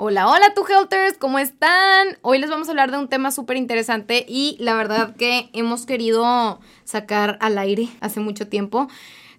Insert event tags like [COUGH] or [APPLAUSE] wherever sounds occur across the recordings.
Hola, hola, tu Helters, ¿cómo están? Hoy les vamos a hablar de un tema súper interesante y la verdad que hemos querido sacar al aire hace mucho tiempo,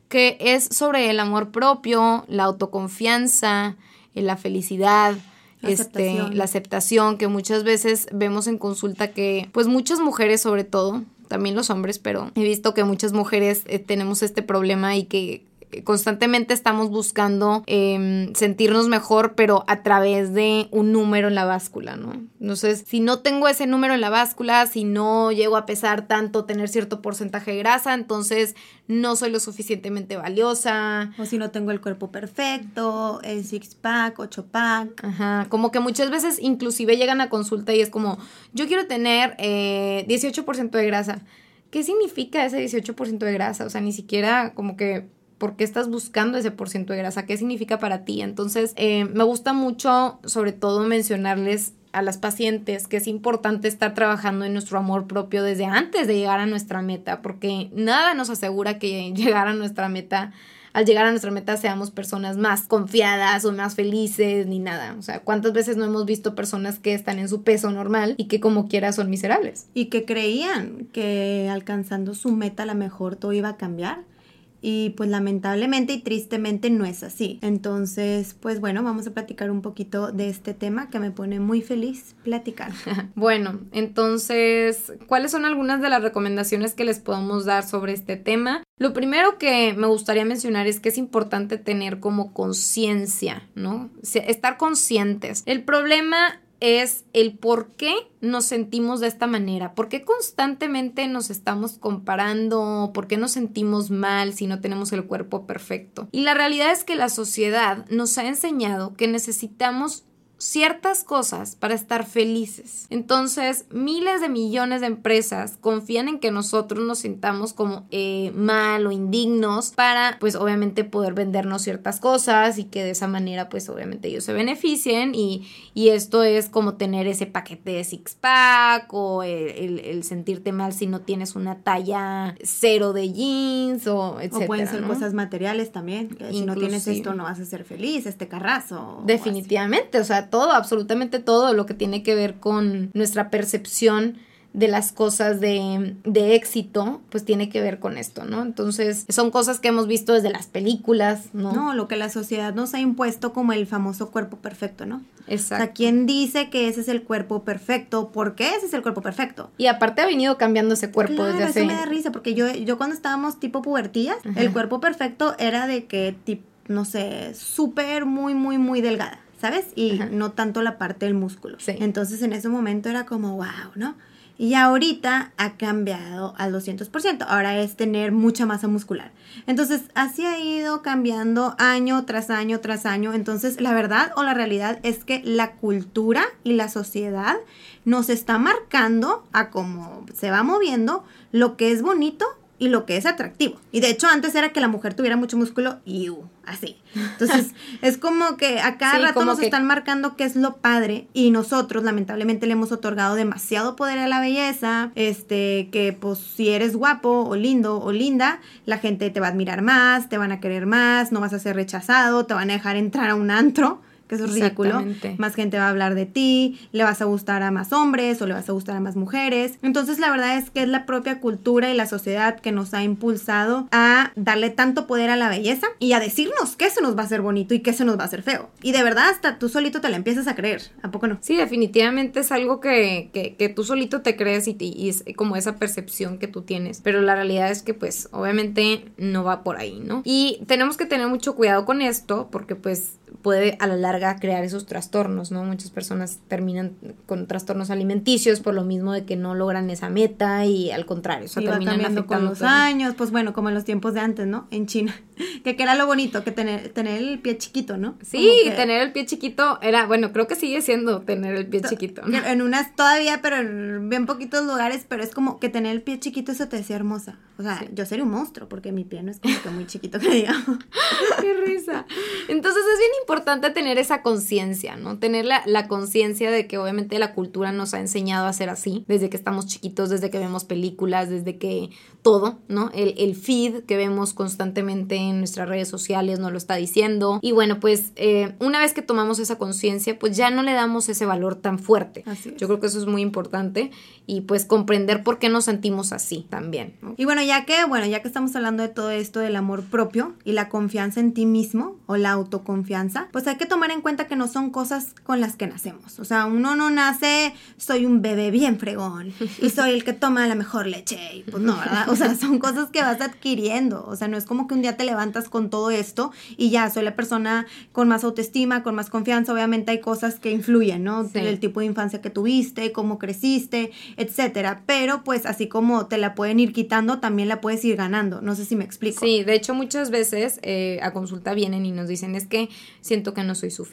que es sobre el amor propio, la autoconfianza, eh, la felicidad. La este, aceptación. la aceptación que muchas veces vemos en consulta que, pues muchas mujeres sobre todo, también los hombres, pero he visto que muchas mujeres eh, tenemos este problema y que constantemente estamos buscando eh, sentirnos mejor, pero a través de un número en la báscula, ¿no? Entonces, si no tengo ese número en la báscula, si no llego a pesar tanto, tener cierto porcentaje de grasa, entonces no soy lo suficientemente valiosa. O si no tengo el cuerpo perfecto, el six pack, ocho pack. Ajá, como que muchas veces inclusive llegan a consulta y es como, yo quiero tener eh, 18% de grasa. ¿Qué significa ese 18% de grasa? O sea, ni siquiera como que ¿Por qué estás buscando ese por de grasa? ¿Qué significa para ti? Entonces, eh, me gusta mucho, sobre todo, mencionarles a las pacientes que es importante estar trabajando en nuestro amor propio desde antes de llegar a nuestra meta, porque nada nos asegura que [LAUGHS] llegar a nuestra meta, al llegar a nuestra meta seamos personas más confiadas o más felices ni nada. O sea, ¿cuántas veces no hemos visto personas que están en su peso normal y que como quiera son miserables? Y que creían que alcanzando su meta a lo mejor todo iba a cambiar. Y pues lamentablemente y tristemente no es así. Entonces, pues bueno, vamos a platicar un poquito de este tema que me pone muy feliz platicar. [LAUGHS] bueno, entonces, ¿cuáles son algunas de las recomendaciones que les podemos dar sobre este tema? Lo primero que me gustaría mencionar es que es importante tener como conciencia, ¿no? Estar conscientes. El problema es el por qué nos sentimos de esta manera, por qué constantemente nos estamos comparando, por qué nos sentimos mal si no tenemos el cuerpo perfecto. Y la realidad es que la sociedad nos ha enseñado que necesitamos ciertas cosas para estar felices. Entonces, miles de millones de empresas confían en que nosotros nos sintamos como eh, mal o indignos para, pues obviamente, poder vendernos ciertas cosas y que de esa manera, pues obviamente ellos se beneficien y, y esto es como tener ese paquete de six pack o el, el, el sentirte mal si no tienes una talla cero de jeans o etcétera. O pueden ser ¿no? cosas materiales también. Que si no tienes Inclusive. esto no vas a ser feliz, este carrazo. o Definitivamente, o sea, todo, absolutamente todo lo que tiene que ver con nuestra percepción de las cosas de, de, éxito, pues tiene que ver con esto, ¿no? Entonces, son cosas que hemos visto desde las películas, ¿no? No, lo que la sociedad nos ha impuesto como el famoso cuerpo perfecto, ¿no? Exacto. O sea, ¿quién dice que ese es el cuerpo perfecto? ¿Por qué ese es el cuerpo perfecto? Y aparte ha venido cambiando ese cuerpo claro, desde hace... eso me da risa, porque yo, yo cuando estábamos tipo pubertillas, Ajá. el cuerpo perfecto era de que, tipo, no sé, súper, muy, muy, muy delgada. ¿Sabes? Y Ajá. no tanto la parte del músculo. Sí. Entonces en ese momento era como, wow, ¿no? Y ahorita ha cambiado al 200%. Ahora es tener mucha masa muscular. Entonces, así ha ido cambiando año tras año tras año. Entonces, la verdad o la realidad es que la cultura y la sociedad nos está marcando a cómo se va moviendo lo que es bonito y lo que es atractivo. Y de hecho antes era que la mujer tuviera mucho músculo y uh, así. Entonces [LAUGHS] es como que a cada Sí, rato nos que- están marcando qué es lo padre y nosotros lamentablemente le hemos otorgado demasiado poder a la belleza, este que pues si eres guapo o lindo o linda, la gente te va a admirar más, te van a querer más, no vas a ser rechazado, te van a dejar entrar a un antro que eso es ridículo. Más gente va a hablar de ti, le vas a gustar a más hombres o le vas a gustar a más mujeres. Entonces la verdad es que es la propia cultura y la sociedad que nos ha impulsado a darle tanto poder a la belleza y a decirnos qué se nos va a hacer bonito y qué se nos va a hacer feo. Y de verdad hasta tú solito te la empiezas a creer, ¿a poco no? Sí, definitivamente es algo que, que, tú solito te crees y, y es como esa percepción que tú tienes. Pero la realidad es que pues obviamente no va por ahí, ¿no? Y tenemos que tener mucho cuidado con esto porque pues puede a la larga crear esos trastornos, ¿no? Muchas personas terminan con trastornos alimenticios por lo mismo de que no logran esa meta y al contrario, o sea, terminan cambiando con los años, pues bueno, como en los tiempos de antes, ¿no? En China, [LAUGHS] que, era lo bonito, que tener, tener el pie chiquito, ¿no? Sí, tener el pie chiquito era, bueno, creo que sigue siendo tener el pie chiquito. ¿no? En unas todavía, pero en bien poquitos lugares, pero es como que tener el pie chiquito eso te decía hermosa. O sea, yo sería un monstruo porque mi pie no es como que muy chiquito [LAUGHS] que digamos. [LAUGHS] Qué risa. Entonces es bien importante tener esa conciencia, ¿no? Tener la, la conciencia de que obviamente la cultura nos ha enseñado a ser así, desde que estamos chiquitos, desde que vemos películas, desde que todo, ¿no? El, el feed que vemos constantemente en nuestras redes sociales nos lo está diciendo. Y bueno, pues eh, una vez que tomamos esa conciencia, pues ya no le damos ese valor tan fuerte. Yo creo que eso es muy importante y pues comprender por qué nos sentimos así también. Y bueno, ya que, bueno, ya que estamos hablando de todo esto del amor propio y la confianza en ti mismo o la autoconfianza, pues hay que tomar en cuenta que no son cosas con las que nacemos. O sea, uno no nace, soy un bebé bien fregón y soy el que toma la mejor leche. Y pues no, ¿verdad? O sea, son cosas que vas adquiriendo. O sea, no es como que un día te levantas con todo esto y ya soy la persona con más autoestima, con más confianza. Obviamente hay cosas que influyen, ¿no? El tipo de infancia que tuviste, cómo creciste, etcétera. Pero pues así como te la pueden ir quitando, también la puedes ir ganando. No sé si me explico. Sí, de hecho muchas veces eh, a consulta vienen y nos dicen es que siento que no soy suficiente,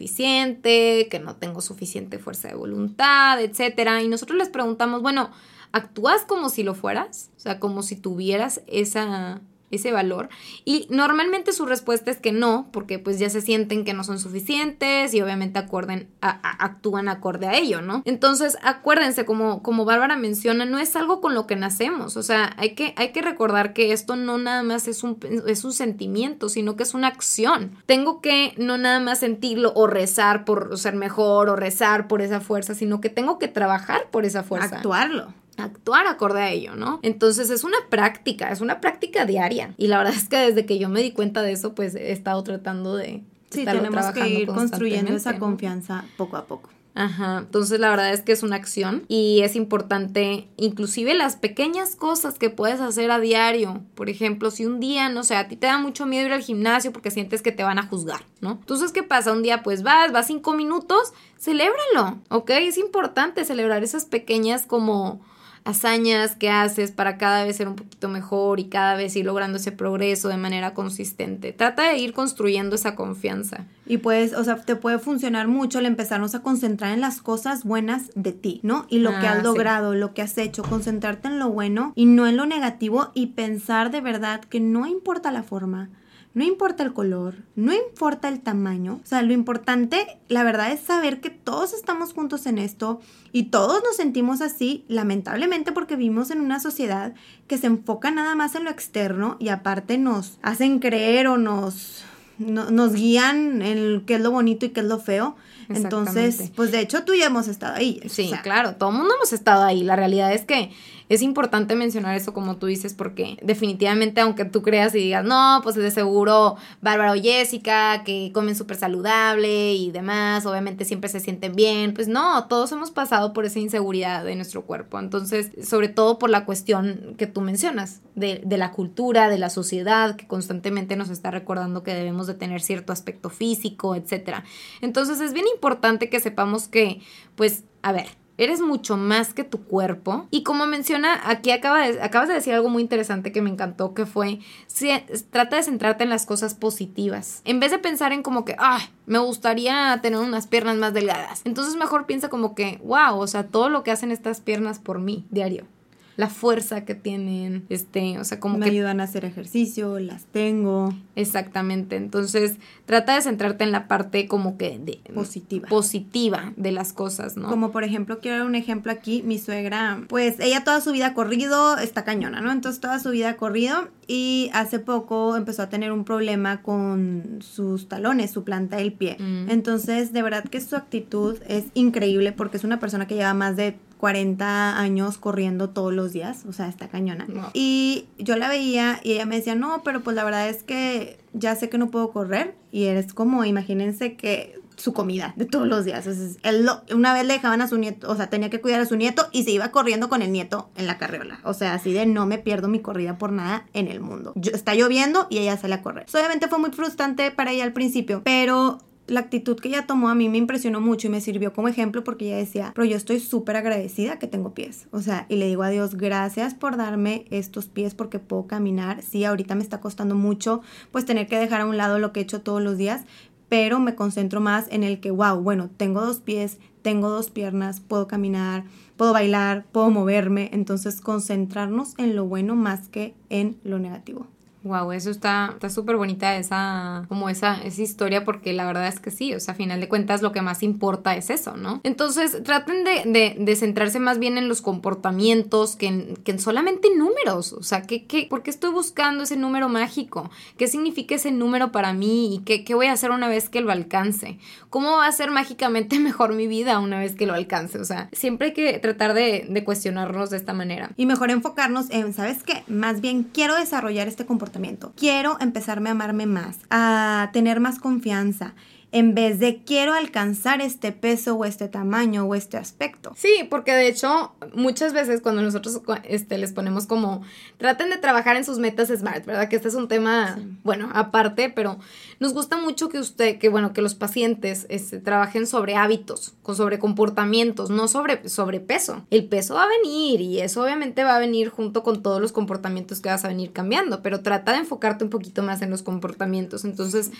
que no tengo suficiente fuerza de voluntad, etcétera. Y nosotros les preguntamos, bueno, ¿actúas como si lo fueras? O sea, como si tuvieras esa ese valor. Y normalmente su respuesta es que no porque pues ya se sienten que no son suficientes y obviamente acorden actúan acorde a ello no entonces acuérdense como como Bárbara menciona no es algo con lo que nacemos. O sea hay que hay que recordar que esto no nada más es un es un sentimiento sino que es una acción. Tengo que no nada más sentirlo o rezar por ser mejor o rezar por esa fuerza sino que tengo que trabajar por esa fuerza. Actuarlo actuar acorde a ello, ¿no? Entonces es una práctica, es una práctica diaria. Y la verdad es que desde que yo me di cuenta de eso, pues he estado tratando de... Sí, tenemos que ir construyendo esa confianza poco a poco. Ajá, entonces la verdad es que es una acción y es importante inclusive las pequeñas cosas que puedes hacer a diario. Por ejemplo, si un día, no sé, a ti te da mucho miedo ir al gimnasio porque sientes que te van a juzgar, ¿no? Entonces, ¿qué pasa? Un día pues vas, vas cinco minutos, celébralo, ¿ok? Es importante celebrar esas pequeñas como hazañas que haces para cada vez ser un poquito mejor y cada vez ir logrando ese progreso de manera consistente. Trata de ir construyendo esa confianza. Y pues, o sea, te puede funcionar mucho el empezarnos a concentrar en las cosas buenas de ti, ¿no? Y lo que has ah, logrado, lo que has hecho, concentrarte en lo bueno y no en lo negativo y pensar de verdad que no importa la forma no importa el color, no importa el tamaño. O sea, lo importante, la verdad, es saber que todos estamos juntos en esto y todos nos sentimos así, lamentablemente, porque vivimos en una sociedad que se enfoca nada más en lo externo y aparte nos hacen creer o nos, nos guían en qué es lo bonito y qué es lo feo. Entonces, pues de hecho tú ya hemos estado ahí. Sí, claro, todo el mundo hemos estado ahí. La realidad es que es importante mencionar eso como tú dices porque definitivamente aunque tú creas y digas, no, pues de seguro Bárbara o Jessica que comen súper saludable y demás, obviamente siempre se sienten bien, pues no, todos hemos pasado por esa inseguridad de nuestro cuerpo. Entonces, sobre todo por la cuestión que tú mencionas, de, de la cultura, de la sociedad, que constantemente nos está recordando que debemos de tener cierto aspecto físico, etc. Entonces es bien importante que sepamos que, pues, a ver, Eres mucho más que tu cuerpo. Y como menciona, aquí acaba acabas de decir algo muy interesante que me encantó, que fue, si, trata de centrarte en las cosas positivas. En vez de pensar en como que, ah, me gustaría tener unas piernas más delgadas. Entonces mejor piensa como que, wow, o sea, todo lo que hacen estas piernas por mí diario. La fuerza que tienen, este, o sea, como me que... ayudan a hacer ejercicio, las tengo. Exactamente, entonces trata de centrarte en la parte como que de, positiva. positiva de las cosas, ¿no? Como por ejemplo, quiero dar un ejemplo aquí, mi suegra, pues ella toda su vida ha corrido, está cañona, ¿no? Entonces toda su vida ha corrido y hace poco empezó a tener un problema con sus talones, su planta del pie. Mm. Entonces, de verdad que su actitud es increíble porque es una persona que lleva más de 40 años corriendo todos los días, o sea, está cañona. Y yo la veía y ella me decía, no, pero pues la verdad es que ya sé que no puedo correr y eres como, imagínense que su comida de todos los días. Entonces, él lo- una vez le dejaban a su nieto, o sea, tenía que cuidar a su nieto y se iba corriendo con el nieto en la carriola. O sea, así de no me pierdo mi corrida por nada en el mundo. Yo- está lloviendo y ella sale a correr. So, obviamente fue muy frustrante para ella al principio, pero la actitud que ella tomó a mí me impresionó mucho y me sirvió como ejemplo porque ella decía, pero yo estoy súper agradecida que tengo pies. O sea, y le digo a Dios, gracias por darme estos pies porque puedo caminar. Sí, ahorita me está costando mucho pues tener que dejar a un lado lo que he hecho todos los días, pero me concentro más en el que, wow, bueno, tengo dos pies, tengo dos piernas, puedo caminar, puedo bailar, puedo moverme. Entonces, concentrarnos en lo bueno más que en lo negativo. Wow, eso está está súper bonita esa como esa esa historia porque la verdad es que sí, o sea, a final de cuentas lo que más importa es eso, ¿no? Entonces, traten de, de, de centrarse más bien en los comportamientos que en, que en solamente números, o sea, ¿qué, qué, ¿por qué estoy buscando ese número mágico? ¿Qué significa ese número para mí y qué, qué voy a hacer una vez que lo alcance? ¿Cómo va a ser mágicamente [LAUGHS] mejor mi vida una vez que lo alcance? O sea, siempre hay que tratar de, de cuestionarnos de esta manera. Y mejor enfocarnos en, ¿sabes qué? Más bien quiero desarrollar este comportamiento. Quiero empezarme a amarme más, a tener más confianza, en vez de quiero alcanzar este peso o este tamaño o este aspecto. Sí, porque de hecho muchas veces cuando nosotros este, les ponemos como traten de trabajar en sus metas SMART, ¿verdad? Que este es un tema, Sí. bueno, aparte, pero nos gusta mucho que usted, que bueno, que los pacientes este, trabajen sobre hábitos, con sobre comportamientos, no sobre, sobre peso. El peso va a venir y eso obviamente va a venir junto con todos los comportamientos que vas a venir cambiando, pero trata de enfocarte un poquito más en los comportamientos. Entonces,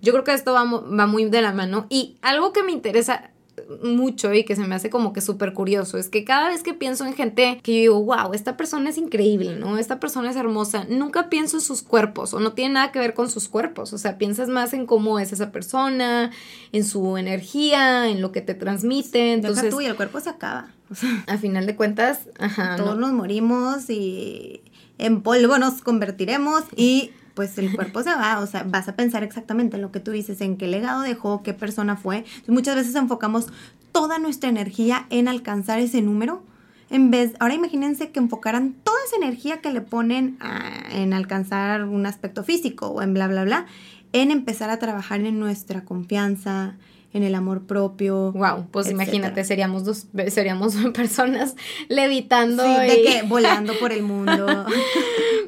yo creo que esto va, va muy de la mano y algo que me interesa mucho y que se me hace como que súper curioso es que cada vez que pienso en gente que yo digo, wow, esta persona es increíble, ¿no? Esta persona es hermosa, nunca pienso en sus cuerpos o no tiene nada que ver con sus cuerpos, o sea, piensas más en cómo es esa persona, en su energía, en lo que te transmite, Entonces, tú y el cuerpo se acaba. [LAUGHS] O sea, a final de cuentas, ajá, todos no. nos morimos y en polvo nos convertiremos y pues el cuerpo se va, o sea, vas a pensar exactamente en lo que tú dices, en qué legado dejó, qué persona fue. Muchas veces enfocamos toda nuestra energía en alcanzar ese número. En vez, ahora imagínense que enfocaran toda esa energía que le ponen en alcanzar un aspecto físico o en bla, bla, bla, en empezar a trabajar en nuestra confianza, en el amor propio. Wow, pues etcétera. imagínate, seríamos dos, [LAUGHS] seríamos [LAUGHS] personas levitando Sí, de y- que [LAUGHS] volando por el mundo.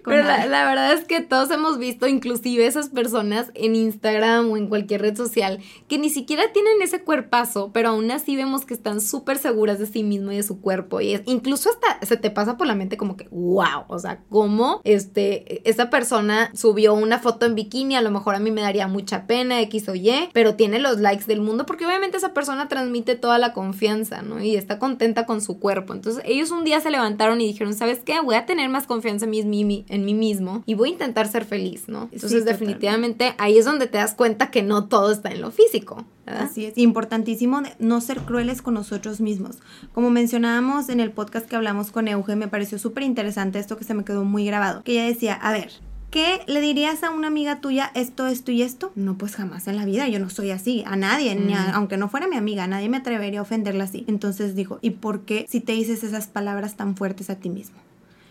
Pero la, la verdad es que todos hemos visto, inclusive esas personas en Instagram o en cualquier red social, que ni siquiera tienen ese cuerpazo, pero aún así vemos que están súper seguras de sí mismo y de su cuerpo. Y es- incluso hasta se te pasa por la mente como que, wow, o sea, cómo este, esa persona subió una foto en bikini, a lo mejor a mí me daría mucha pena, X o Y, pero tiene los likes del mundo porque obviamente esa persona transmite toda la confianza, ¿no? Y está contenta con su cuerpo. Entonces ellos un día se levantaron y dijeron, ¿sabes qué? Voy a tener más confianza en mí, en mismo y voy a intentar ser feliz, ¿no? Entonces Sí, definitivamente ahí es donde te das cuenta que no todo está en lo físico, ¿verdad? Así es, importantísimo no ser crueles con nosotros mismos. Como mencionábamos en el podcast que hablamos con Euge, me pareció súper interesante esto que se me quedó muy grabado. Que ella decía, a ver, ¿qué le dirías a una amiga tuya esto, esto y esto? No, pues jamás en la vida, yo no soy así, a nadie, ni a- Mm. aunque no fuera mi amiga, a nadie me atrevería a ofenderla así. Entonces dijo, ¿y por qué si te dices esas palabras tan fuertes a ti mismo?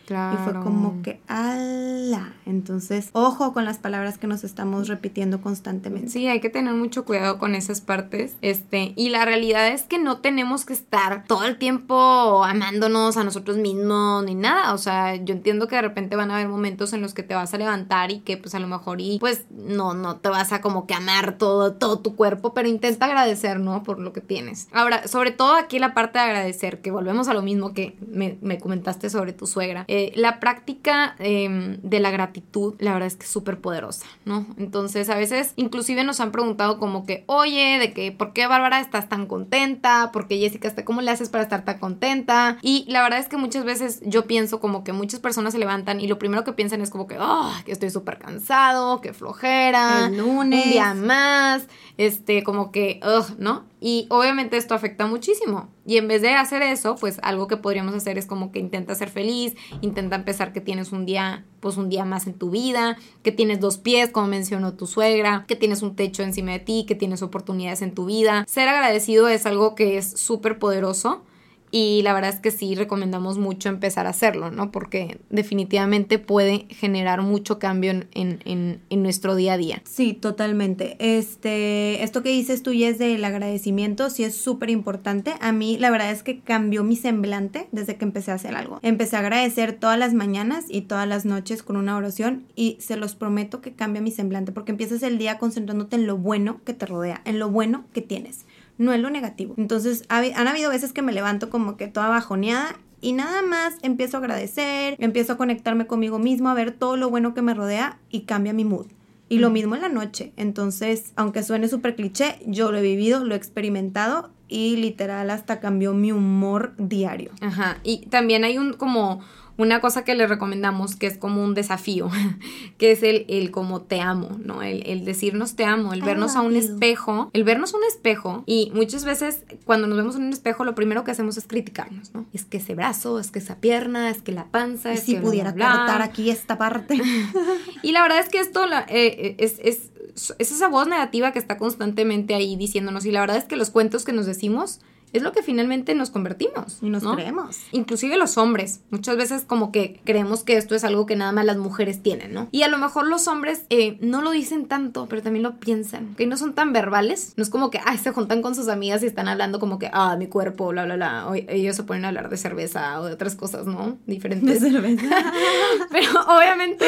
Claro. Y fue como que, ala. Entonces, ojo con las palabras que nos estamos repitiendo constantemente. Sí, hay que tener mucho cuidado con esas partes. Este, y la realidad es que no tenemos que estar todo el tiempo amándonos a nosotros mismos ni nada. O sea, yo entiendo que de repente van a haber momentos en los que te vas a levantar y que pues a lo mejor y pues no, no te vas a como que amar todo, todo tu cuerpo, pero intenta agradecer, ¿no? Por lo que tienes. Ahora, sobre todo aquí la parte de agradecer, que volvemos a lo mismo que me, me comentaste sobre tu suegra. Eh, la práctica em, de la gratitud, la verdad es que es súper poderosa, ¿no? Entonces, a veces inclusive nos han preguntado como que, oye, de que, ¿por qué Bárbara estás tan contenta? ¿Por qué Jessica está, cómo le haces para estar tan contenta? Y la verdad es que muchas veces yo pienso como que muchas personas se levantan y lo primero que piensan es como que, oh, que estoy súper cansado, que flojera, El lunes. un día más, este, como que, ugh, ¿no? Y obviamente esto afecta muchísimo. Y en vez de hacer eso, pues algo que podríamos hacer es como que intenta ser feliz, intenta empezar que tienes un día, pues un día más en tu vida, que tienes dos pies, como mencionó tu suegra, que tienes un techo encima de ti, que tienes oportunidades en tu vida. Ser agradecido es algo que es súper poderoso y la verdad es que sí recomendamos mucho empezar a hacerlo, ¿no? Porque definitivamente puede generar mucho cambio en, en, en, nuestro día a día. Sí, totalmente. Este, esto que dices tú es del agradecimiento, sí es súper importante. A mí la verdad es que cambió mi semblante desde que empecé a hacer algo. Empecé a agradecer todas las mañanas y todas las noches con una oración y se los prometo que cambia mi semblante porque empiezas el día concentrándote en lo bueno que te rodea, en lo bueno que tienes no es lo negativo. Entonces, han habido veces que me levanto como que toda bajoneada y nada más empiezo a agradecer, empiezo a conectarme conmigo mismo, a ver todo lo bueno que me rodea y cambia mi mood. Y lo mismo en la noche. Entonces, aunque suene súper cliché, yo lo he vivido, lo he experimentado y literal hasta cambió mi humor diario. Ajá. Y también hay un como una cosa que le recomendamos que es como un desafío, [LAUGHS] que es el, el como te amo, ¿no? El, el decirnos te amo, el vernos a un espejo, el vernos a un espejo y muchas veces cuando nos vemos en un espejo lo primero que hacemos es criticarnos, ¿no? Es que ese brazo, es que esa pierna, es que la panza, es si que pudiera cortar aquí esta parte. [LAUGHS] y la verdad es que esto la, eh, es, es, es esa voz negativa que está constantemente ahí diciéndonos y la verdad es que los cuentos que nos decimos es lo que finalmente nos convertimos. Y nos creemos. Inclusive los hombres. Muchas veces como que creemos que esto es algo que nada más las mujeres tienen, ¿no? Y a lo mejor los hombres eh, no lo dicen tanto, pero también lo piensan. Que no son tan verbales. No es como que, ay, se juntan con sus amigas y están hablando como que, ah, mi cuerpo, bla, bla, bla. O ellos se ponen a hablar de cerveza o de otras cosas, ¿no? Diferentes. De cerveza. [LAUGHS] pero obviamente,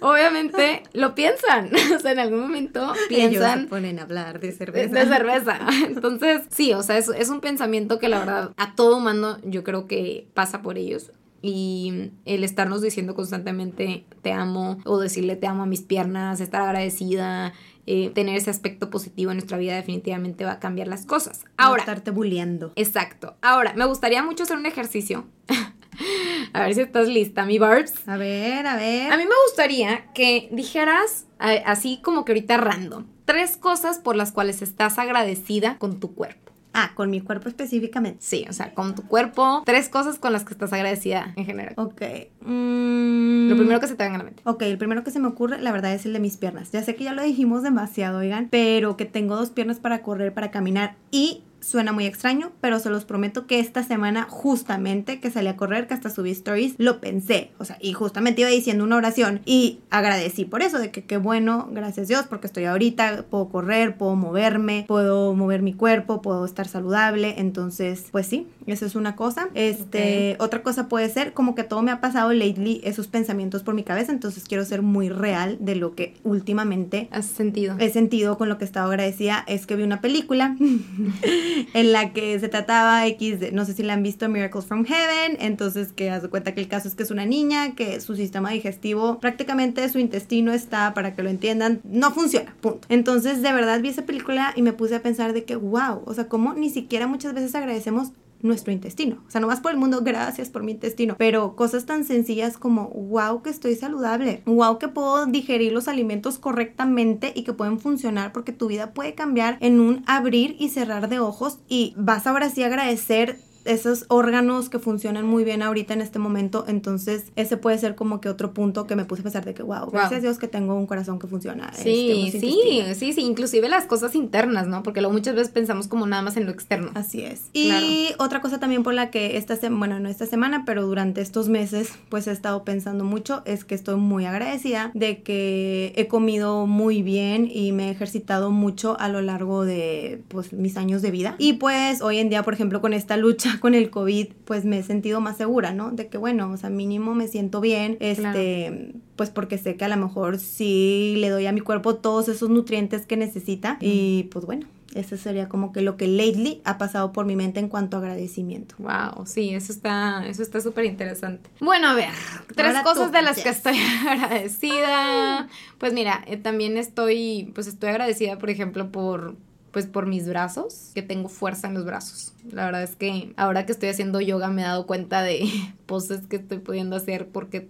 obviamente lo piensan. [LAUGHS] o sea, en algún momento piensan. Ellos se ponen a hablar de cerveza. De, de cerveza. Entonces, sí, o sea, es es un pensamiento que la verdad a todo humano yo creo que pasa por ellos. Y el estarnos diciendo constantemente te amo o decirle te amo a mis piernas, estar agradecida, eh, tener ese aspecto positivo en nuestra vida definitivamente va a cambiar las cosas. Ahora. estarte bulleando. Exacto. Ahora, me gustaría mucho hacer un ejercicio. [LAUGHS] a ver si estás lista, mi Barbs. A ver, a ver. A mí me gustaría que dijeras, así como que ahorita random, tres cosas por las cuales estás agradecida con tu cuerpo. Ah, con mi cuerpo específicamente. Sí, o sea, con tu cuerpo. Tres cosas con las que estás agradecida en general. Ok. Mm. Lo primero que se te venga a la mente. Ok, el primero que se me ocurre, la verdad, es el de mis piernas. Ya sé que ya lo dijimos demasiado, oigan, pero que tengo dos piernas para correr, para caminar y Suena muy extraño, pero se los prometo que esta semana, justamente que salí a correr, que hasta subí stories, lo pensé. O sea, y justamente iba diciendo una oración y agradecí por eso, de que qué bueno, gracias Dios, porque estoy ahorita, puedo correr, puedo moverme, puedo mover mi cuerpo, puedo estar saludable. Entonces, pues sí, eso es una cosa. Este, otra cosa puede ser como que todo me ha pasado lately esos pensamientos por mi cabeza, entonces quiero ser muy real de lo que últimamente has sentido. He sentido con lo que estaba agradecida es que vi una película [LAUGHS] en la que se trataba X, de, no sé si la han visto, Miracles from Heaven, entonces que haz de cuenta que el caso es que es una niña, que su sistema digestivo, prácticamente su intestino está, para que lo entiendan, no funciona, punto. Entonces de verdad vi esa película y me puse a pensar de que, wow, o sea, como ni siquiera muchas veces agradecemos nuestro intestino. O sea, no vas por el mundo, gracias por mi intestino. Pero cosas tan sencillas como, wow, que estoy saludable. Wow, que puedo digerir los alimentos correctamente y que pueden funcionar porque tu vida puede cambiar en un abrir y cerrar de ojos y vas ahora sí a agradecer esos órganos que funcionan muy bien ahorita en este momento, entonces ese puede ser como que otro punto que me puse a pensar de que, wow, gracias a Dios que tengo un corazón que funciona. Sí, este, sí, sí, sí, inclusive las cosas internas, ¿no? Porque luego muchas veces pensamos como nada más en lo externo. Así es. Y otra cosa también por la que esta semana, bueno, no esta semana, pero durante estos meses, pues he estado pensando mucho, es que estoy muy agradecida de que he comido muy bien y me he ejercitado mucho a lo largo de, pues, mis años de vida. Y pues hoy en día, por ejemplo, con esta lucha con el COVID, pues me he sentido más segura, ¿no? De que, bueno, o sea, mínimo me siento bien, este, pues porque sé que a lo mejor sí le doy a mi cuerpo todos esos nutrientes que necesita y pues bueno, Eso sería como que lo que lately ha pasado por mi mente en cuanto a agradecimiento. Wow, sí, eso está, eso está súper interesante. Bueno, a ver, tres cosas de las que estoy [LAUGHS] agradecida. Pues mira, eh, también estoy, pues estoy agradecida, por ejemplo, por pues por mis brazos, que tengo fuerza en los brazos. La verdad es que ahora que estoy haciendo yoga me he dado cuenta de [LAUGHS] poses que estoy pudiendo hacer porque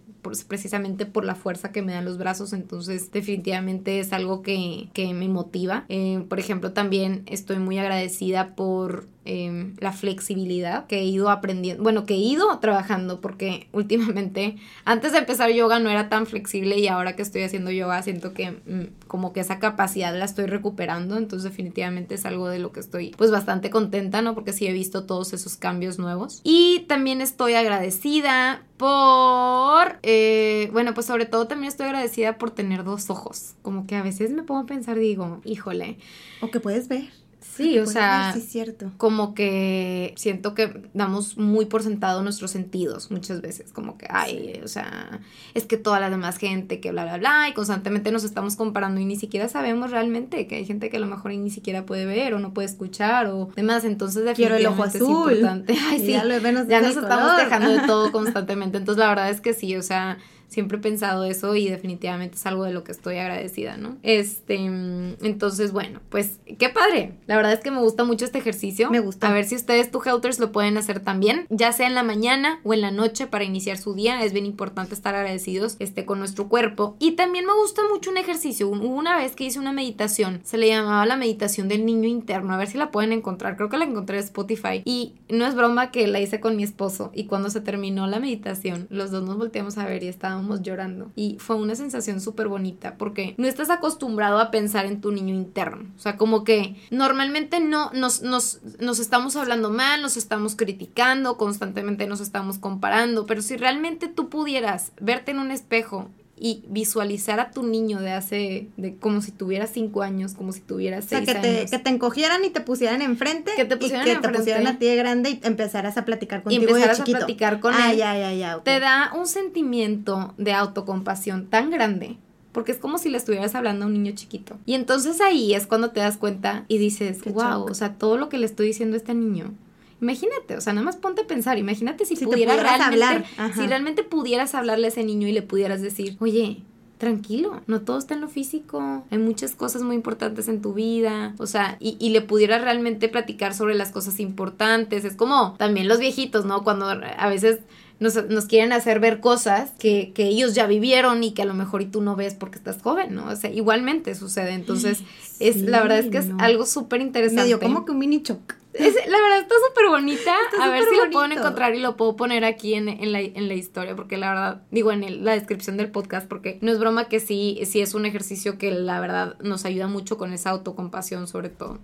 precisamente por la fuerza que me dan los brazos, entonces definitivamente es algo que, me motiva. Eh, por ejemplo, también estoy muy agradecida por em, la flexibilidad que he ido aprendiendo, bueno, que he ido trabajando porque [LAUGHS] últimamente, antes de empezar yoga no era tan flexible y ahora que estoy haciendo yoga siento que mm, como que esa capacidad la estoy recuperando, entonces definitivamente es algo de lo que estoy pues bastante contenta, ¿no? Porque sí he visto todos esos cambios nuevos. Y también estoy agradecida por, eh, bueno, pues sobre todo también estoy agradecida por tener dos ojos. Como que a veces me pongo a pensar, digo, híjole. O que puedes ver. Sí, o sea, sí, cierto. como que siento que damos muy por sentado nuestros sentidos muchas veces, como que, ay, o sea, es que toda la demás gente que bla, bla, bla, y constantemente nos estamos comparando y ni siquiera sabemos realmente que hay gente que a lo mejor ni siquiera puede ver o no puede escuchar o demás, entonces definitivamente Quiero el ojo azul. es importante. [LAUGHS] Ay, sí, ya, ya nos estamos dejando de todo [LAUGHS] constantemente, entonces la verdad es que sí, o sea, siempre he pensado eso y definitivamente es algo de lo que estoy agradecida, ¿no? Este, entonces, bueno, pues qué padre. La verdad es que me gusta mucho este ejercicio. Me gusta. A ver si ustedes, tu Helters, lo pueden hacer también, ya sea en la mañana o en la noche para iniciar su día. Es bien importante estar agradecidos este, con nuestro cuerpo. Y también me gusta mucho un ejercicio. Hubo una vez que hice una meditación, se le llamaba la meditación del niño interno. A ver si la pueden encontrar. Creo que la encontré en Spotify. Y no es broma que la hice con mi esposo. Y cuando se terminó la meditación, los dos nos volteamos a ver y estábamos llorando. Y fue una sensación súper bonita porque no estás acostumbrado a pensar en tu niño interno. O sea, como que normalmente no nos, nos, nos estamos hablando mal, nos estamos criticando, constantemente nos estamos comparando, pero si realmente tú pudieras verte en un espejo y visualizar a tu niño de hace, de como si tuviera cinco años, como si tuviera seis o sea, que te, Que te encogieran y te pusieran enfrente. Que te pusieran y que te pusieran a ti de grande y empezaras a platicar contigo y empezaras a platicar con ah, él. Ya, ya, ya, Te da un sentimiento de autocompasión tan grande. Porque es como si le estuvieras hablando a un niño chiquito. Y entonces ahí es cuando te das cuenta y dices, wow, o sea, todo lo que le estoy diciendo a este niño Imagínate, o sea, nada más ponte a pensar, imagínate si, pudieras realmente, hablar. si realmente pudieras hablarle a ese niño y le pudieras decir, oye, tranquilo, no todo está en lo físico, hay muchas cosas muy importantes en tu vida, o sea, y, y, le pudieras realmente platicar sobre las cosas importantes, es como también los viejitos, ¿no? Cuando a veces nos, nos, quieren hacer ver cosas que, que, ellos ya vivieron y que a lo mejor y tú no ves porque estás joven, ¿no? O sea, igualmente sucede, entonces, es la verdad es que es algo súper interesante. Medio como que un mini shock la verdad está súper bonita. a ver si lo puedo encontrar y lo puedo poner aquí en, en, la, en la, historia, porque la verdad, digo en la descripción del podcast, porque no es broma que sí, sí es un ejercicio que la verdad nos ayuda mucho con esa autocompasión sobre todo.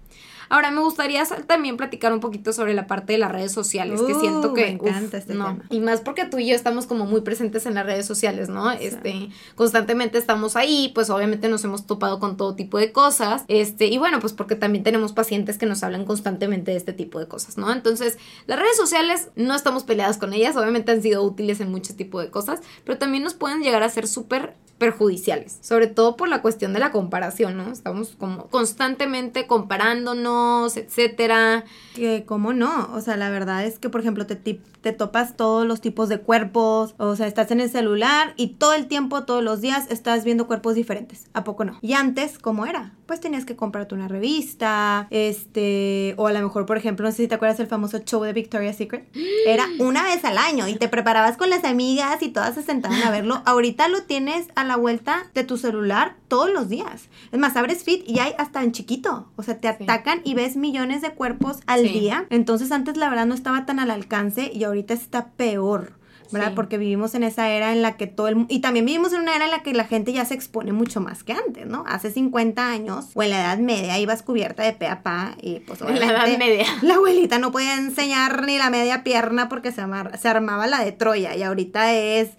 Ahora, me gustaría también platicar un poquito sobre la parte de las redes sociales, que siento uh, que... Me encanta este no. Y más porque tú y yo estamos como muy presentes en las redes sociales, ¿no? Este, constantemente estamos ahí, pues obviamente nos hemos topado con todo tipo de cosas, este, y bueno, pues porque también tenemos pacientes que nos hablan constantemente de este tipo de cosas, ¿no? Entonces, las redes sociales no estamos peleadas con ellas, obviamente han sido útiles en muchos tipos de cosas, pero también nos pueden llegar a ser súper perjudiciales, sobre todo por la cuestión de la comparación, ¿no? Estamos como constantemente comparándonos, etcétera. Que cómo no, o sea, la verdad es que por ejemplo te, te topas todos los tipos de cuerpos, o sea, estás en el celular y todo el tiempo, todos los días estás viendo cuerpos diferentes, ¿a poco no? Y antes, ¿cómo era? Pues tenías que comprarte una revista, este, o a lo mejor, por ejemplo, no sé si te acuerdas del famoso show de Victoria's Secret, [GASPS] era una vez al año y te preparabas con las amigas y todas se sentaban a verlo. Ahorita lo tienes a la vuelta de tu celular todos los días. Es más, abres Fit y hay hasta en chiquito. O sea, te atacan y ves millones de cuerpos al día. Entonces antes la verdad no estaba tan al alcance y ahorita está peor. ¿Verdad? Porque vivimos en esa era en la que todo el y también vivimos en una era en la que la gente ya se expone mucho más que antes, ¿no? Hace 50 años o en la Edad Media ibas cubierta de pe a pa y pues en la Edad Media la abuelita no podía enseñar ni la media pierna porque se, se armaba la de Troya y ahorita es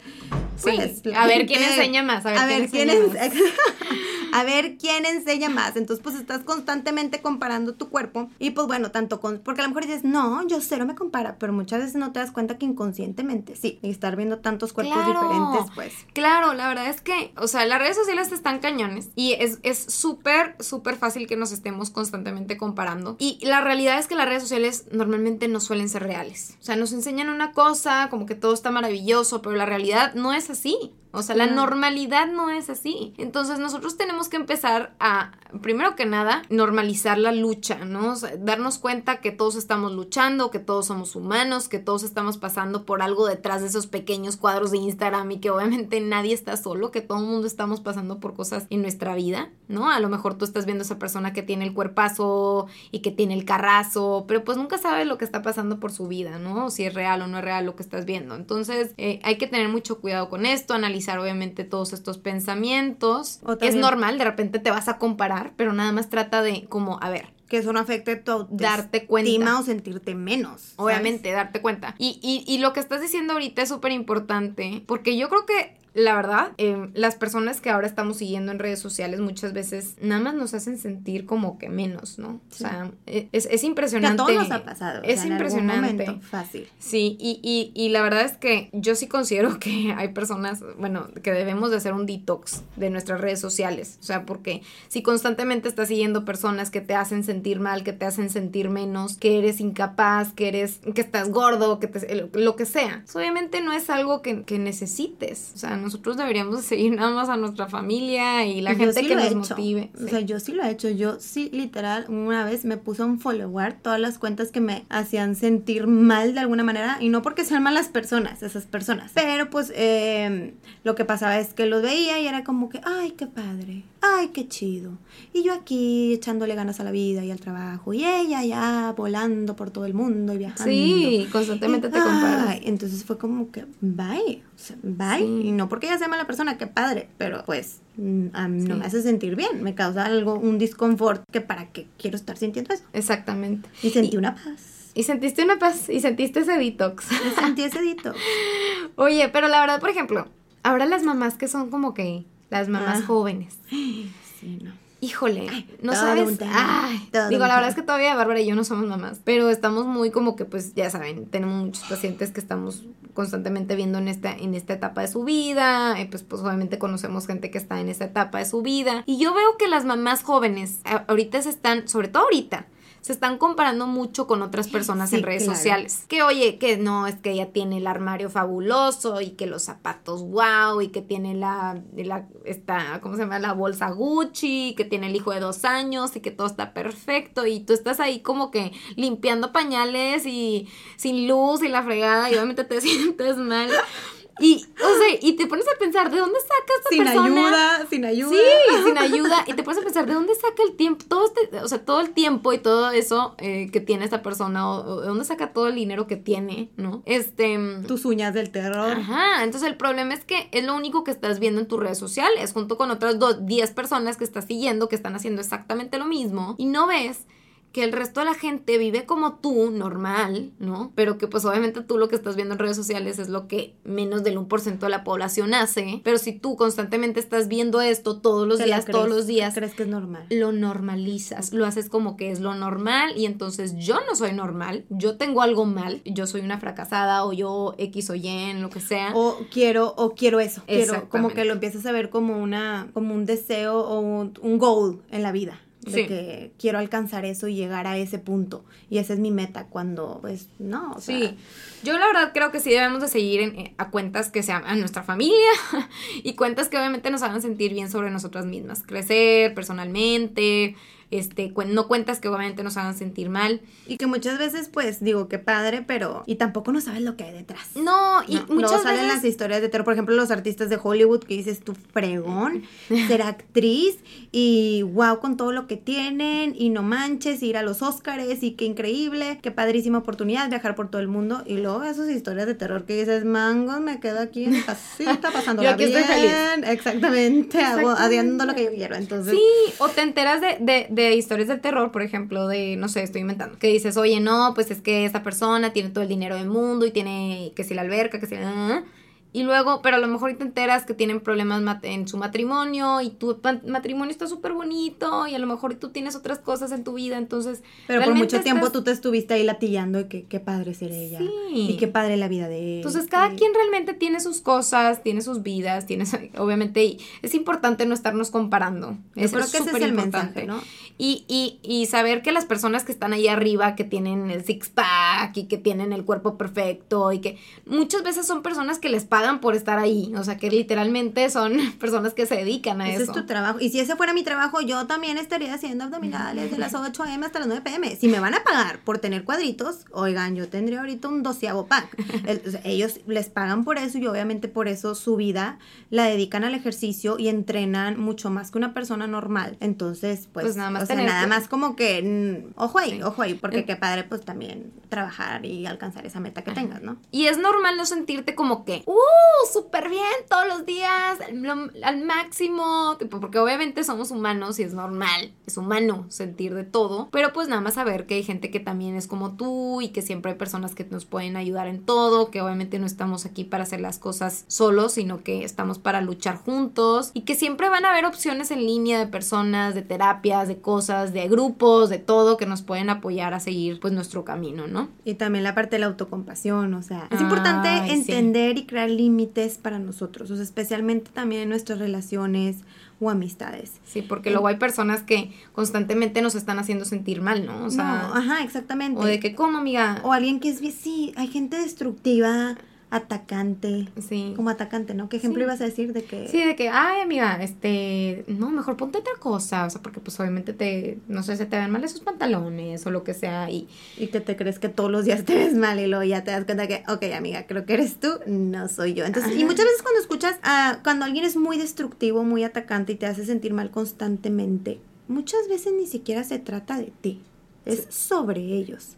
pues, a ver quién enseña más, a ver, quién, [LAUGHS] a ver quién enseña más. Entonces, pues estás constantemente comparando tu cuerpo y pues bueno, tanto con, porque a lo mejor dices, no, yo cero me compara, pero muchas veces no te das cuenta que inconscientemente sí, y estar viendo tantos cuerpos diferentes, pues. Claro, la verdad es que, o sea, las redes sociales están cañones y es súper, súper fácil que nos estemos constantemente comparando. Y la realidad es que las redes sociales normalmente no suelen ser reales. O sea, nos enseñan una cosa, como que todo está maravilloso, pero la realidad no es así. O sea, la normalidad no es así. Entonces nosotros tenemos que empezar a, primero que nada, normalizar la lucha, ¿no? darnos cuenta que todos estamos luchando, que todos somos humanos, que todos estamos pasando por algo detrás de esos pequeños cuadros de Instagram y que obviamente nadie está solo, que todo el mundo estamos pasando por cosas en nuestra vida, ¿no? A lo mejor tú estás viendo a esa persona que tiene el cuerpazo y que tiene el carrazo, pero pues nunca sabes lo que está pasando por su vida, ¿no? Si es real o no es real lo que estás viendo. Entonces eh, hay que tener mucho cuidado con esto, analizar obviamente todos estos pensamientos. es normal, de repente te vas a comparar, pero nada más trata de como, a ver, que eso no afecte tu darte cuenta o sentirte menos. Obviamente, darte cuenta. Y, y, y, lo que estás diciendo ahorita es súper importante, porque yo creo que la verdad, em, las personas que ahora estamos siguiendo en redes sociales muchas veces nada más nos hacen sentir como que menos, ¿no? O sea, e, es, es, impresionante. Que a todos nos ha pasado. Es impresionante. En fácil. Sí, y, y, y la verdad es que yo sí considero que [LAUGHS] hay personas, bueno, que debemos de hacer un detox de nuestras redes sociales. O sea, porque si constantemente estás siguiendo personas que te hacen sentir mal, que te hacen sentir menos, que eres incapaz, que eres, que estás gordo, que te, lo que sea, pues obviamente no es algo que, que necesites. O sea, no nosotros deberíamos seguir nada más a nuestra familia y la gente que nos motive. O sea, yo sí lo he hecho. Yo sí, literal, una vez me puse un follower todas las cuentas que me hacían sentir mal de alguna manera. Y no porque sean malas personas, esas personas. Pero pues em, lo que pasaba es que los veía y era como que, ay, qué padre. Ay, qué chido. Y yo aquí echándole ganas a la vida y al trabajo. Y ella ya volando por todo el mundo y viajando. Sí, constantemente te comparas. Entonces fue como que, bye. bye. Y no porque ella sea mala persona, qué padre. Pero pues mm, no me hace sentir bien. Me causa algo, un disconfort que para qué quiero estar sintiendo eso. Exactamente. Y sentí una paz. Y sentiste una paz. Y sentiste ese detox. Y sentí ese detox. [LAUGHS] Oye, pero la verdad, por ejemplo, ahora las mamás que son como que las mamás ah. jóvenes. [GASPS] Sí, no. Híjole, no sabes. Ay, digo, la verdad es que todavía Bárbara y yo no somos mamás, pero estamos muy como que, pues, ya saben, tenemos muchos pacientes que estamos constantemente viendo en esta, en esta etapa de su vida, pues, pues obviamente conocemos gente que está en esta etapa de su vida. Y yo veo que las mamás jóvenes ahorita se están, sobre todo ahorita, se están comparando mucho con otras personas en redes sociales. Que oye, que no, es que ella tiene el armario fabuloso y que los zapatos wow y que tiene la, la esta, ¿cómo se llama? La bolsa Gucci, que tiene el hijo de dos años y que todo está perfecto y tú estás ahí como que limpiando pañales y sin luz y la fregada y obviamente te [LAUGHS] sientes mal. Y, o sea, y te pones a pensar, ¿de dónde saca esta sin persona? Sin ayuda, sin ayuda. Sí, [LAUGHS] sin ayuda. Y te pones a pensar, ¿de dónde saca el tiempo? Todo este, o sea, todo el tiempo y todo eso eh, que tiene esta persona, o, de dónde saca todo el dinero que tiene, ¿no? Este. Tus uñas del terror. Ajá. Entonces el problema es que es lo único que estás viendo en tus redes sociales, junto con otras 10 personas que estás siguiendo que están haciendo exactamente lo mismo. Y no ves que el resto de la gente vive como tú, normal, ¿no? Pero que pues obviamente tú lo que estás viendo en redes sociales es lo que menos del 1% de la población hace. Pero si tú constantemente estás viendo esto todos los días, todos los días, crees que es normal. Lo normalizas, lo haces como que es lo normal y entonces yo no soy normal, yo tengo algo mal, yo soy una fracasada o yo X o Y en lo que sea. O quiero o quiero eso, quiero como que lo empiezas a ver como una como un deseo o un goal en la vida de que quiero alcanzar eso y llegar a ese punto. Y esa es mi meta cuando, pues, no. O sí, yo la verdad creo que sí debemos de seguir eh, a cuentas que sean a nuestra familia [LAUGHS] y cuentas que obviamente nos hagan sentir bien sobre nosotras mismas. Crecer personalmente, este, no cuentas que obviamente nos hagan sentir mal. Y que muchas veces, pues, digo, que padre, pero... Y tampoco no sabes lo que hay detrás. No, y muchas salen las historias de terror, por ejemplo, los artistas de Hollywood que dices, tu fregón, [LAUGHS] ser actriz y wow con todo lo que tienen y no manches, ir a los Óscares y qué increíble, qué padrísima oportunidad viajar por todo el mundo. Y luego esas historias de terror que dices, mango, me quedo aquí en casita [LAUGHS] pasando la bien. Exactamente, Exactamente, haciendo lo que yo quiero. Entonces... Sí, o te enteras de de historias de terror, por ejemplo, de, no sé, estoy inventando, que dices, oye, no, pues es que esta persona tiene todo el dinero del mundo y tiene que si la alberca, que si... Y luego, pero a lo mejor te enteras que tienen problemas en su matrimonio y tu matrimonio está súper bonito y a lo mejor tú tienes otras cosas en tu vida, entonces... Pero por mucho tiempo tú te estuviste ahí latillando de que qué padre ser ella y qué padre la vida de él. Entonces cada quien realmente tiene sus cosas, tiene sus vidas, tiene, obviamente, es importante no estarnos comparando. es creo que ese es el mensaje, ¿no? Y, y, y saber que las personas que están ahí arriba, que tienen el six-pack y que tienen el cuerpo perfecto y que muchas veces son personas que les pagan por estar ahí. O sea, que literalmente son [LAUGHS] personas que se dedican a ese eso. es tu trabajo. Y si ese fuera mi trabajo, yo también estaría haciendo abdominales de las 8 a.m. hasta las 9 p.m. Si me van a pagar por tener cuadritos, oigan, yo tendría ahorita un doceavo pack. [LAUGHS] ellos les pagan por eso y obviamente por eso su vida la dedican al ejercicio y entrenan mucho más que una persona normal. Entonces, pues, pues nada más nada más como que, mm, ojo ahí, ojo ahí, porque qué padre pues también trabajar y alcanzar esa meta que tengas, ¿no? Y es normal no sentirte como que, ¡uh! Súper bien todos los días, al máximo, porque obviamente somos humanos y es normal, es humano sentir de todo, pero pues nada más saber que hay gente que también es como tú y que siempre hay personas que nos pueden ayudar en todo, que obviamente no estamos aquí para hacer las cosas solos, sino que estamos para luchar juntos y que siempre van a haber opciones en línea de personas, de terapias, de cosas, de grupos, de todo que nos pueden apoyar a seguir pues nuestro camino, ¿no? Y también la parte de la autocompasión, o sea, es importante entender y crear límites para nosotros, o sea, especialmente también en nuestras relaciones o amistades. Sí, porque luego hay personas que constantemente nos están haciendo sentir mal, ¿no? O sea, ajá, exactamente. O de que, ¿cómo, amiga? O alguien que es, sí, hay gente destructiva atacante. Sí. Como atacante, ¿no? ¿Qué ejemplo ibas a decir de que... Sí, de que, ay, amiga, este, no, mejor ponte otra cosa, o sea, porque pues obviamente te, no sé, se te ven mal esos pantalones o lo que sea y... Y que te crees que todos los días [LAUGHS] te ves mal y luego ya te das cuenta que, ok, amiga, creo que eres tú, no soy yo. Entonces, y muchas veces cuando escuchas, a, cuando alguien es muy destructivo, muy atacante y te hace sentir mal constantemente, muchas veces ni siquiera se trata de ti, es sobre ellos.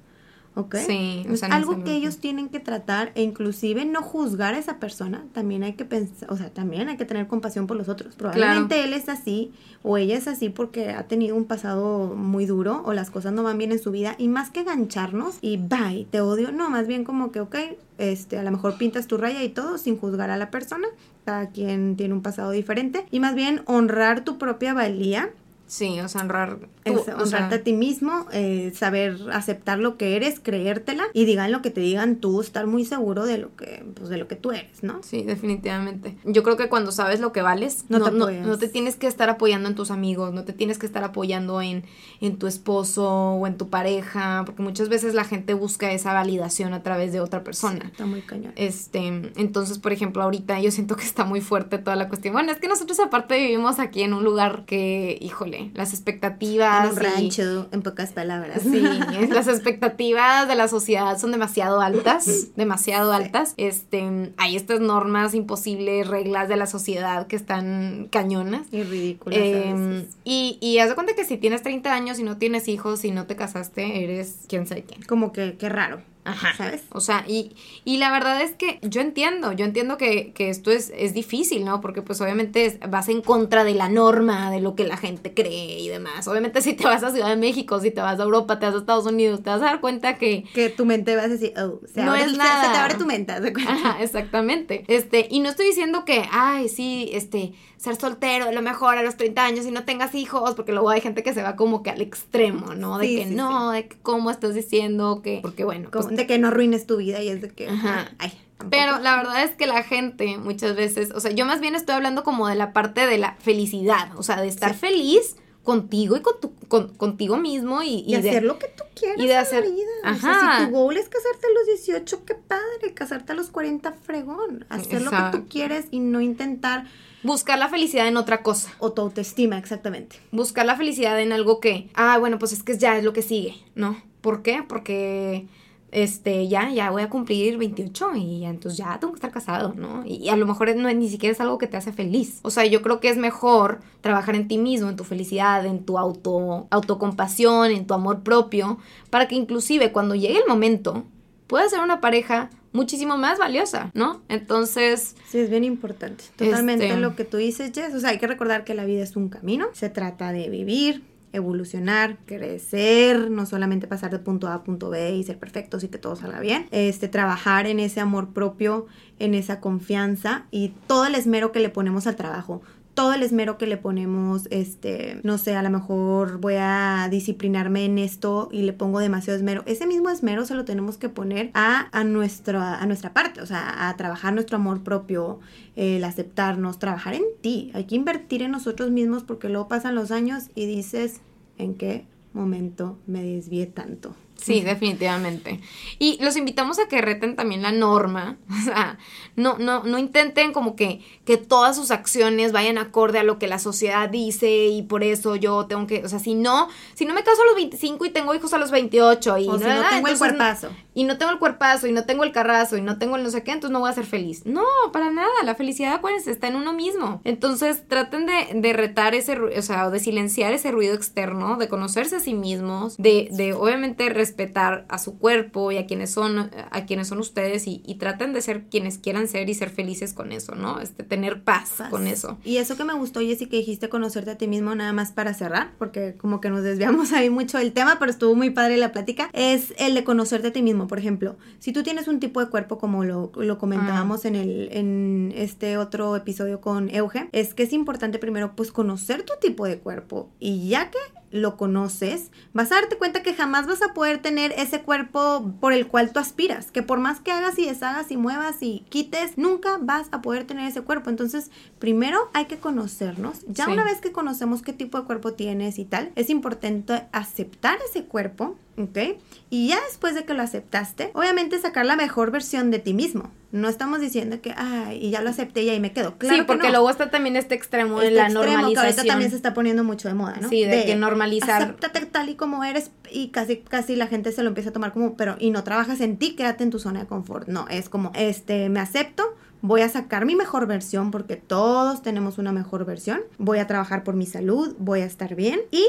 ¿Ok? Sí, es algo que ellos tienen que tratar e inclusive no juzgar a esa persona, también hay que pensar, o sea, también hay que tener compasión por los otros. Probablemente él es así o ella es así porque ha tenido un pasado muy duro o las cosas no van bien en su vida y más que gancharnos y bye, te odio, no, más bien como que, ok, este, a lo mejor pintas tu raya y todo sin juzgar a la persona, cada quien tiene un pasado diferente y más bien honrar tu propia valía Sí, o sea, honrar. honrarte a ti mismo, eh, saber aceptar lo que eres, creértela y digan lo que te digan tú, estar muy seguro de lo que, pues, de lo que tú eres, ¿no? Sí, definitivamente. Yo creo que cuando sabes lo que vales, no, te, no, te tienes que estar apoyando en tus amigos, no te tienes que estar apoyando en, en tu esposo o en tu pareja, porque muchas veces la gente busca esa validación a través de otra persona. está muy cañón. Este, entonces, por ejemplo, ahorita yo siento que está muy fuerte toda la cuestión. Bueno, es que nosotros aparte vivimos aquí en un lugar que, híjole, las expectativas. En un rancho, en pocas palabras. Sí, [LAUGHS] las expectativas de la sociedad son demasiado altas, demasiado altas. Este, hay estas normas imposibles, reglas de la sociedad que están cañonas. Y ridículas. Em, y, y haz de cuenta que si tienes 30 años y no tienes hijos y no te casaste, eres quién sabe quién. Como que, qué raro. Ajá. ¿Sabes? O sea, y, y la verdad es que yo entiendo, yo entiendo que, que esto es, es difícil, ¿no? Porque pues obviamente vas en contra de la norma, de lo que la gente cree y demás. Obviamente si te vas a Ciudad de México, si te vas a Europa, te vas a Estados Unidos, te vas a dar cuenta que... Que tu mente va a decir, oh, se no es nada. Se, te abre tu mente, Ajá, exactamente. Este, y no estoy diciendo que, ay, sí, este, ser soltero a lo mejor a los 30 años y no tengas hijos, porque luego hay gente que se va como que al extremo, ¿no? De que no, de que cómo estás diciendo que, porque bueno, pues de que no arruines tu vida y es de que, Ajá. ay. Pero la verdad es que la gente muchas veces, o sea, yo más bien estoy hablando como de la parte de la felicidad, o sea, de estar feliz contigo y con tu, contigo mismo y, y, de hacer lo que tú quieras y de hacer, en la vida. Ajá. O sea, si tu goal es casarte a los 18, qué padre, casarte a los 40, fregón. Hacer lo que tú quieres y no intentar Buscar la felicidad en otra cosa. O tu autoestima, exactamente. Buscar la felicidad en algo que, ah, bueno, pues es que ya es lo que sigue, ¿no? ¿Por qué? Porque este, ya, ya voy a cumplir 28 y entonces ya tengo que estar casado, ¿no? Y, a lo mejor no, ni siquiera es algo que te hace feliz. O sea, yo creo que es mejor trabajar en ti mismo, en tu felicidad, en tu auto, autocompasión, en tu amor propio, para que inclusive cuando llegue el momento puedas ser una pareja muchísimo más valiosa, ¿no? Entonces... Sí, es bien importante. Totalmente este, lo que tú dices, Jess. O sea, hay que recordar que la vida es un camino. Se trata de vivir, evolucionar, crecer, no solamente pasar de punto A a punto B y ser perfectos y que todo salga bien, este, trabajar en ese amor propio, en esa confianza y todo el esmero que le ponemos al trabajo, todo el esmero que le ponemos, este, no sé, a lo mejor voy a disciplinarme en esto y le pongo demasiado esmero. Ese mismo esmero se lo tenemos que poner a, a, nuestra, a nuestra parte, o sea, a trabajar nuestro amor propio, el aceptarnos, trabajar en ti. Hay que invertir en nosotros mismos porque luego pasan los años y dices, ¿en qué momento me desvié tanto? Sí, definitivamente. Y los invitamos a que reten también la norma. [LAUGHS] O sea, no, no, no intenten como que, que todas sus acciones vayan acorde a lo que la sociedad dice y por eso yo tengo que, o sea, si no, si no me caso a los 25 y tengo hijos a los 28 y o no, si no tengo el cuerpazo. y no tengo el cuerpazo y no tengo el carrazo y no tengo el no sé qué, entonces no voy a ser feliz. No, para nada. La felicidad, acuérdense, está en uno mismo. Entonces traten de, de retar ese, o sea, de silenciar ese ruido externo, de conocerse a sí mismos, de, de obviamente respetar a su cuerpo y a quienes son, a quienes son ustedes y, y, traten de ser quienes quieran ser y ser felices con eso, ¿no? Este, tener paz, paz, con eso. Y eso que me gustó, Jessy, que dijiste conocerte a ti mismo nada más para cerrar, porque como que nos desviamos [LAUGHS] ahí mucho del tema, pero estuvo muy padre la plática, es el de conocerte a ti mismo. Por ejemplo, si tú tienes un tipo de cuerpo como lo, lo comentábamos ah. en, el, en este otro episodio con Euge, es que es importante primero pues conocer tu tipo de cuerpo y ya que lo conoces, vas a darte cuenta que jamás vas a poder tener ese cuerpo por el cual tú aspiras, que por más que hagas y deshagas y muevas y quites, nunca vas a poder tener ese cuerpo. Entonces, primero hay que conocernos. Ya sí. una vez que conocemos qué tipo de cuerpo tienes y tal, es importante aceptar ese cuerpo, ¿ok? Y ya después de que lo aceptaste, obviamente sacar la mejor versión de ti mismo. No estamos diciendo que, ay, y ya lo acepté y ahí me quedo. Claro sí, porque no. luego está también este extremo este de la extremo, normalización. Que ahorita también se está poniendo mucho de moda, ¿no? Sí, de, de que normalizar. Acéptate tal y como eres y casi, casi la gente se lo empieza a tomar como, pero, y no trabajas en ti, quédate en tu zona de confort. No, es como, este, me acepto, voy a sacar mi mejor versión porque todos tenemos una mejor versión. Voy a trabajar por mi salud, voy a estar bien y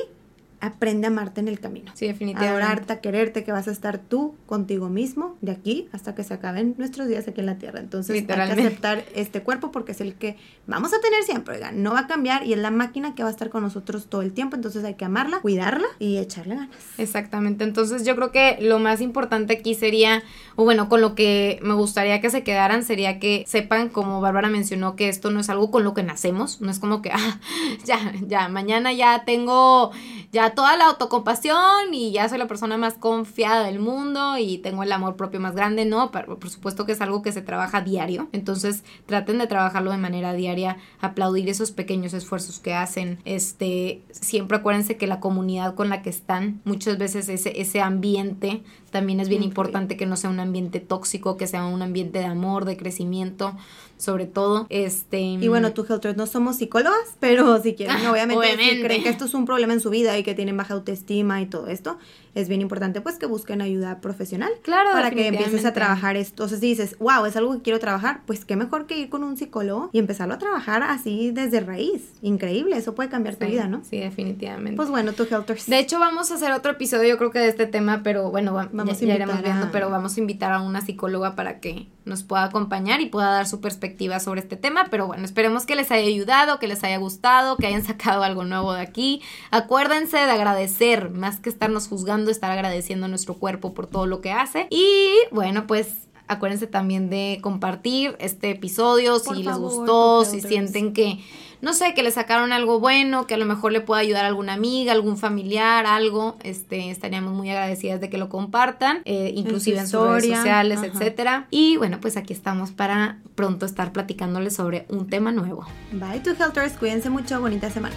aprende a amarte en el camino. Sí, definitivamente. A adorarte, a quererte, que vas a estar tú contigo mismo de aquí hasta que se acaben nuestros días aquí en la tierra. Entonces hay que aceptar este cuerpo porque es el que vamos a tener siempre, oigan, no va a cambiar y es la máquina que va a estar con nosotros todo el tiempo, entonces hay que amarla, cuidarla y echarle ganas. Exactamente, entonces yo creo que lo más importante aquí sería, o bueno, con lo que me gustaría que se quedaran sería que sepan, como Bárbara mencionó, que esto no es algo con lo que nacemos, no es como que, [LAUGHS] ah, ya, ya, mañana ya tengo, ya toda la autocompasión y ya soy la persona más confiada del mundo y tengo el amor propio más grande, no, pero por supuesto que es algo que se trabaja diario, entonces traten de trabajarlo de manera diaria, aplaudir esos pequeños esfuerzos que hacen, este, siempre acuérdense que la comunidad con la que están, muchas veces ese, ese ambiente también es bien importante que no sea un ambiente tóxico, que sea un ambiente de amor, de crecimiento, sobre todo. Este, y bueno, tú, Helter, no somos psicólogas, pero si [LAUGHS] quieren, obviamente, obviamente. si creen que esto es un problema en su vida y que tienen baja autoestima y todo esto, es bien importante pues que busquen ayuda profesional claro, para que empieces a trabajar esto. Entonces si dices, wow, es algo que quiero trabajar, pues qué mejor que ir con un psicólogo y empezarlo a trabajar así desde raíz. Increíble, eso puede cambiar sí, tu vida, ¿no? Sí, definitivamente. Pues bueno, tu Helters. De hecho, vamos a hacer otro episodio, yo creo que de este tema, pero bueno, vamos ya, ya iremos viendo, a... pero vamos a invitar a una psicóloga para que nos pueda acompañar y pueda dar su perspectiva sobre este tema, pero bueno, esperemos que les haya ayudado, que les haya gustado, que hayan [LAUGHS] sacado algo nuevo de aquí. Acuérdense de agradecer, más que estarnos juzgando, estar agradeciendo a nuestro cuerpo por todo lo que hace. Y bueno, pues acuérdense también de compartir este episodio por si favor, les gustó, si sienten que no sé, que le sacaron algo bueno, que a lo mejor le pueda ayudar a alguna amiga, algún familiar, algo, este, estaríamos muy agradecidas de que lo compartan, eh, inclusive en, en sus redes sociales, Ajá. etcétera. Y bueno, pues aquí estamos para pronto estar platicándoles sobre un tema nuevo. Bye to Helters, cuídense mucho, bonita semana.